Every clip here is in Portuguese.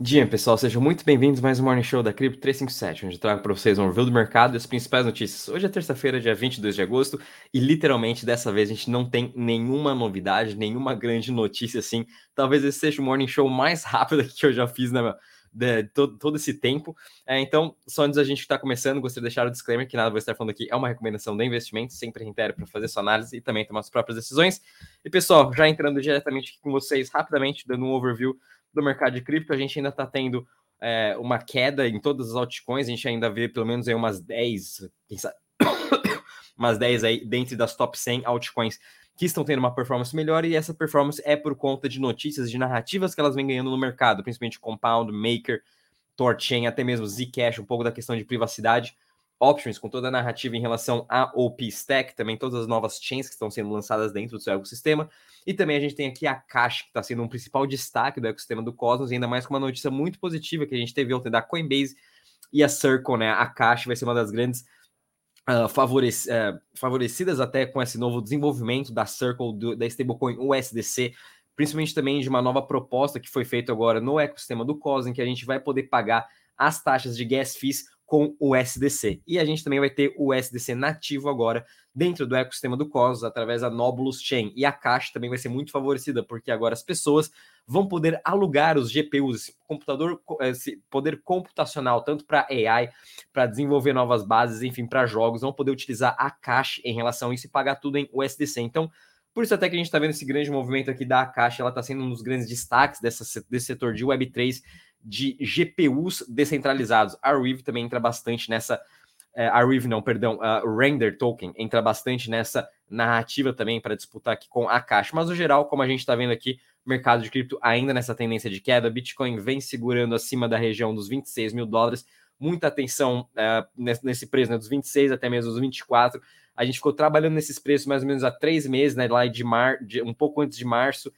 Dia, pessoal, sejam muito bem-vindos mais um Morning Show da Cripto 357, onde trago para vocês um review do mercado e as principais notícias. Hoje é terça-feira, dia 22 de agosto, e literalmente dessa vez a gente não tem nenhuma novidade, nenhuma grande notícia assim. Talvez esse seja o Morning Show mais rápido que eu já fiz na, de, todo, todo, esse tempo. É, então, só antes da gente estar tá começando, gostaria de deixar o disclaimer que nada vou estar falando aqui é uma recomendação de investimento, sempre reitero para fazer sua análise e também tomar suas próprias decisões. E pessoal, já entrando diretamente aqui com vocês, rapidamente, dando um overview do mercado de cripto, a gente ainda está tendo é, uma queda em todas as altcoins, a gente ainda vê pelo menos aí umas 10, umas 10 aí dentro das top 100 altcoins que estão tendo uma performance melhor, e essa performance é por conta de notícias, de narrativas que elas vêm ganhando no mercado, principalmente Compound, Maker, Torchain, até mesmo Zcash, um pouco da questão de privacidade. Options, com toda a narrativa em relação a OP Stack, também todas as novas chains que estão sendo lançadas dentro do seu ecossistema. E também a gente tem aqui a Cash, que está sendo um principal destaque do ecossistema do Cosmos, ainda mais com uma notícia muito positiva que a gente teve ontem da Coinbase e a Circle, né? A Cash vai ser uma das grandes uh, uh, favorecidas até com esse novo desenvolvimento da Circle, do, da stablecoin USDC, principalmente também de uma nova proposta que foi feita agora no ecossistema do Cosmos, que a gente vai poder pagar as taxas de gas fees com o USDC. E a gente também vai ter o USDC nativo agora dentro do ecossistema do Cosmos através da Nobulus Chain. E a Caixa também vai ser muito favorecida, porque agora as pessoas vão poder alugar os GPUs, computador, esse poder computacional, tanto para AI, para desenvolver novas bases, enfim, para jogos, vão poder utilizar a Caixa em relação a isso e pagar tudo em USDC. Então, por isso até que a gente está vendo esse grande movimento aqui da Caixa, ela está sendo um dos grandes destaques dessa, desse setor de Web3 de GPUs descentralizados. A Riv também entra bastante nessa. É, a Riv, não, perdão, a Render Token entra bastante nessa narrativa também para disputar aqui com a Caixa. Mas no geral, como a gente está vendo aqui, mercado de cripto ainda nessa tendência de queda, Bitcoin vem segurando acima da região dos 26 mil dólares. Muita atenção uh, nesse preço, né, dos 26 até mesmo os 24. A gente ficou trabalhando nesses preços mais ou menos há três meses, né, lá de mar, de, um pouco antes de março,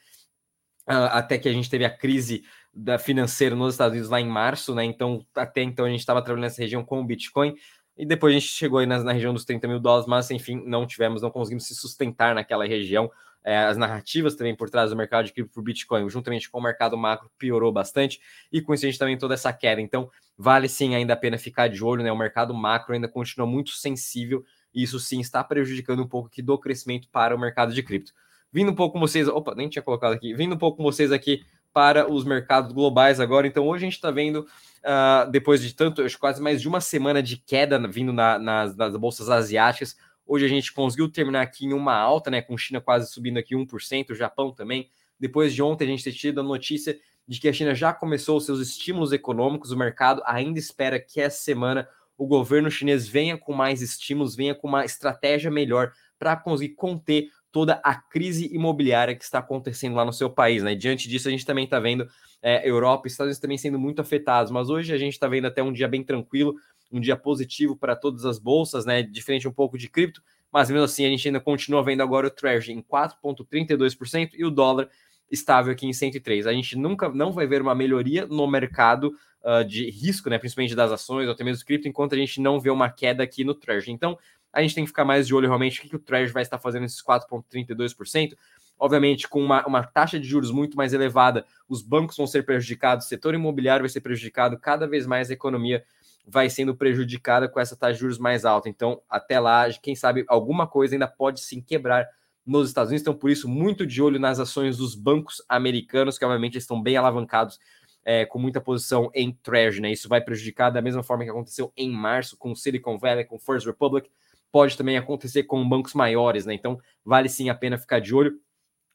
até que a gente teve a crise da financeira nos Estados Unidos lá em março, né? Então, até então a gente estava trabalhando nessa região com o Bitcoin. E depois a gente chegou aí na, na, região dos 30 mil dólares, mas enfim, não tivemos, não conseguimos se sustentar naquela região. É, as narrativas também por trás do mercado de cripto por Bitcoin, juntamente com o mercado macro, piorou bastante, e com isso a gente também toda essa queda. Então, vale sim ainda a pena ficar de olho, né? O mercado macro ainda continua muito sensível, e isso sim está prejudicando um pouco aqui do crescimento para o mercado de cripto. Vindo um pouco com vocês, opa, nem tinha colocado aqui, vindo um pouco com vocês aqui para os mercados globais agora. Então, hoje a gente está vendo, uh, depois de tanto, acho, quase mais de uma semana de queda vindo na, nas, nas, bolsas asiáticas, hoje a gente conseguiu terminar aqui em uma alta, né? Com China quase subindo aqui 1%, o Japão também. Depois de ontem a gente ter tido a notícia de que a China já começou os seus estímulos econômicos, o mercado ainda espera que essa semana o governo chinês venha com mais estímulos, venha com uma estratégia melhor para conseguir conter toda a crise imobiliária que está acontecendo lá no seu país. Né? Diante disso, a gente também está vendo é, Europa e Estados Unidos também sendo muito afetados. Mas hoje a gente está vendo até um dia bem tranquilo, um dia positivo para todas as bolsas, né? Diferente um pouco de cripto, mas mesmo assim a gente ainda continua vendo agora o Treasury em 4,32% e o dólar estável aqui em 103. A gente nunca não vai ver uma melhoria no mercado uh, de risco, né? Principalmente das ações ou até mesmo cripto, enquanto a gente não vê uma queda aqui no Treasury. Então, a gente tem que ficar mais de olho realmente o que, o Treasury vai estar fazendo esses 4,32%. Obviamente, com uma, uma taxa de juros muito mais elevada, os bancos vão ser prejudicados, o setor imobiliário vai ser prejudicado, cada vez mais a economia vai sendo prejudicada com essa taxa de juros mais alta. Então, até lá, quem sabe alguma coisa ainda pode sim quebrar nos Estados Unidos. Então, por isso, muito de olho nas ações dos bancos americanos, que obviamente estão bem alavancados, é, com muita posição em Treasury. Né? Isso vai prejudicar da mesma forma que aconteceu em março com Silicon Valley, com First Republic pode também acontecer com bancos maiores, né? Então, vale sim a pena ficar de olho.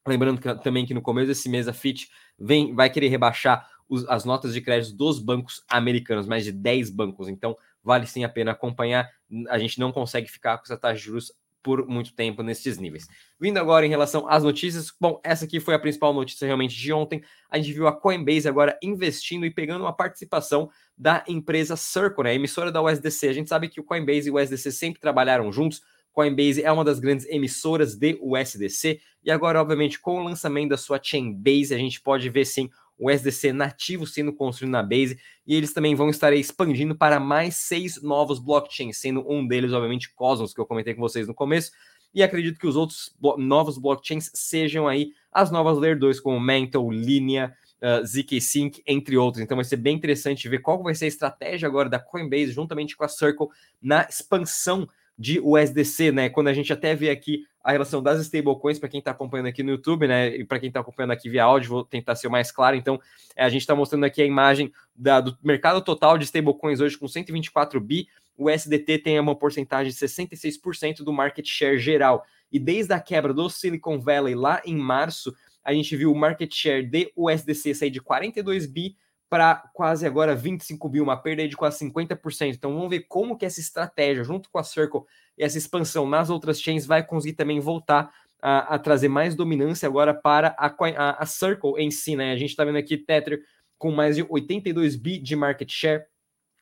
Lembrando que, também que no começo desse mês a Fitch vem, vai querer rebaixar os, as notas de crédito dos bancos americanos, mais de 10 bancos. Então, vale sim a pena acompanhar. A gente não consegue ficar com essa taxa de juros por muito tempo nesses níveis. Vindo agora em relação às notícias, bom, essa aqui foi a principal notícia realmente de ontem. A gente viu a Coinbase agora investindo e pegando uma participação da empresa Circle, né, emissora da USDC. A gente sabe que o Coinbase e o USDC sempre trabalharam juntos. Coinbase é uma das grandes emissoras de USDC e agora, obviamente, com o lançamento da sua Chainbase, a gente pode ver sim o SDC nativo sendo construído na Base, e eles também vão estar expandindo para mais seis novos blockchains, sendo um deles, obviamente, Cosmos, que eu comentei com vocês no começo, e acredito que os outros novos blockchains sejam aí as novas Layer 2, como Mantle, Linea, uh, ZK Sync, entre outros. Então vai ser bem interessante ver qual vai ser a estratégia agora da Coinbase, juntamente com a Circle, na expansão de USDC, né? Quando a gente até vê aqui a relação das stablecoins, para quem está acompanhando aqui no YouTube, né? E para quem está acompanhando aqui via áudio, vou tentar ser mais claro. Então, é, a gente está mostrando aqui a imagem da, do mercado total de stablecoins hoje com 124 bi. O SDT tem uma porcentagem de 66% do market share geral. E desde a quebra do Silicon Valley lá em março, a gente viu o market share de USDC sair de 42 bi para quase agora 25 bi, uma perda de quase 50%. Então vamos ver como que essa estratégia, junto com a Circle e essa expansão nas outras chains, vai conseguir também voltar a, a trazer mais dominância agora para a, a, a Circle em si, né? A gente está vendo aqui Tether com mais de 82 bi de market share,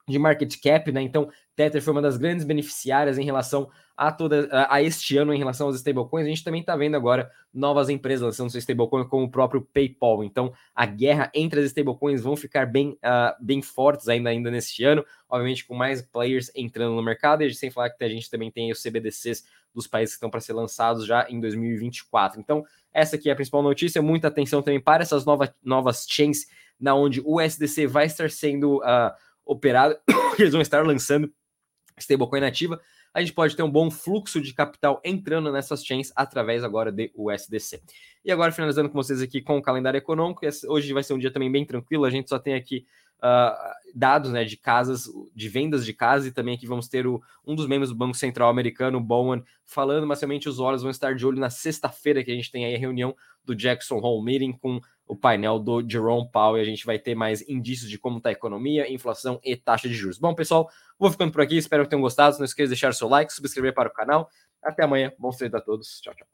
de market cap, né? Então, Tether foi uma das grandes beneficiárias em relação a toda a, este ano em relação aos stablecoins. A gente também está vendo agora novas empresas lançando seu stablecoin, como o próprio PayPal. Então, a guerra entre as stablecoins vão ficar bem, uh, bem fortes ainda, ainda neste ano, obviamente com mais players entrando no mercado, e sem falar que a gente também tem os CBDCs dos países que estão para ser lançados já em 2024. Então, essa aqui é a principal notícia. Muita atenção também para essas novas, novas chains, na onde o USDC vai estar sendo uh, operado, eles vão estar lançando stablecoin nativa, a gente pode ter um bom fluxo de capital entrando nessas chains através agora de USDC. E agora, finalizando com vocês aqui com o calendário econômico, hoje vai ser um dia também bem tranquilo, a gente só tem aqui uh, dados né, de casas, de vendas de casa, e também aqui vamos ter o, um dos membros do Banco Central americano, Bowen, falando, mas somente os olhos vão estar de olho na sexta-feira, que a gente tem aí a reunião do Jackson Hole Meeting com o painel do Jerome Powell e a gente vai ter mais indícios de como está a economia, inflação e taxa de juros. Bom, pessoal, vou ficando por aqui, espero que tenham gostado. Não esqueça de deixar seu like, subscrever para o canal. Até amanhã, bons treinos a todos. Tchau, tchau.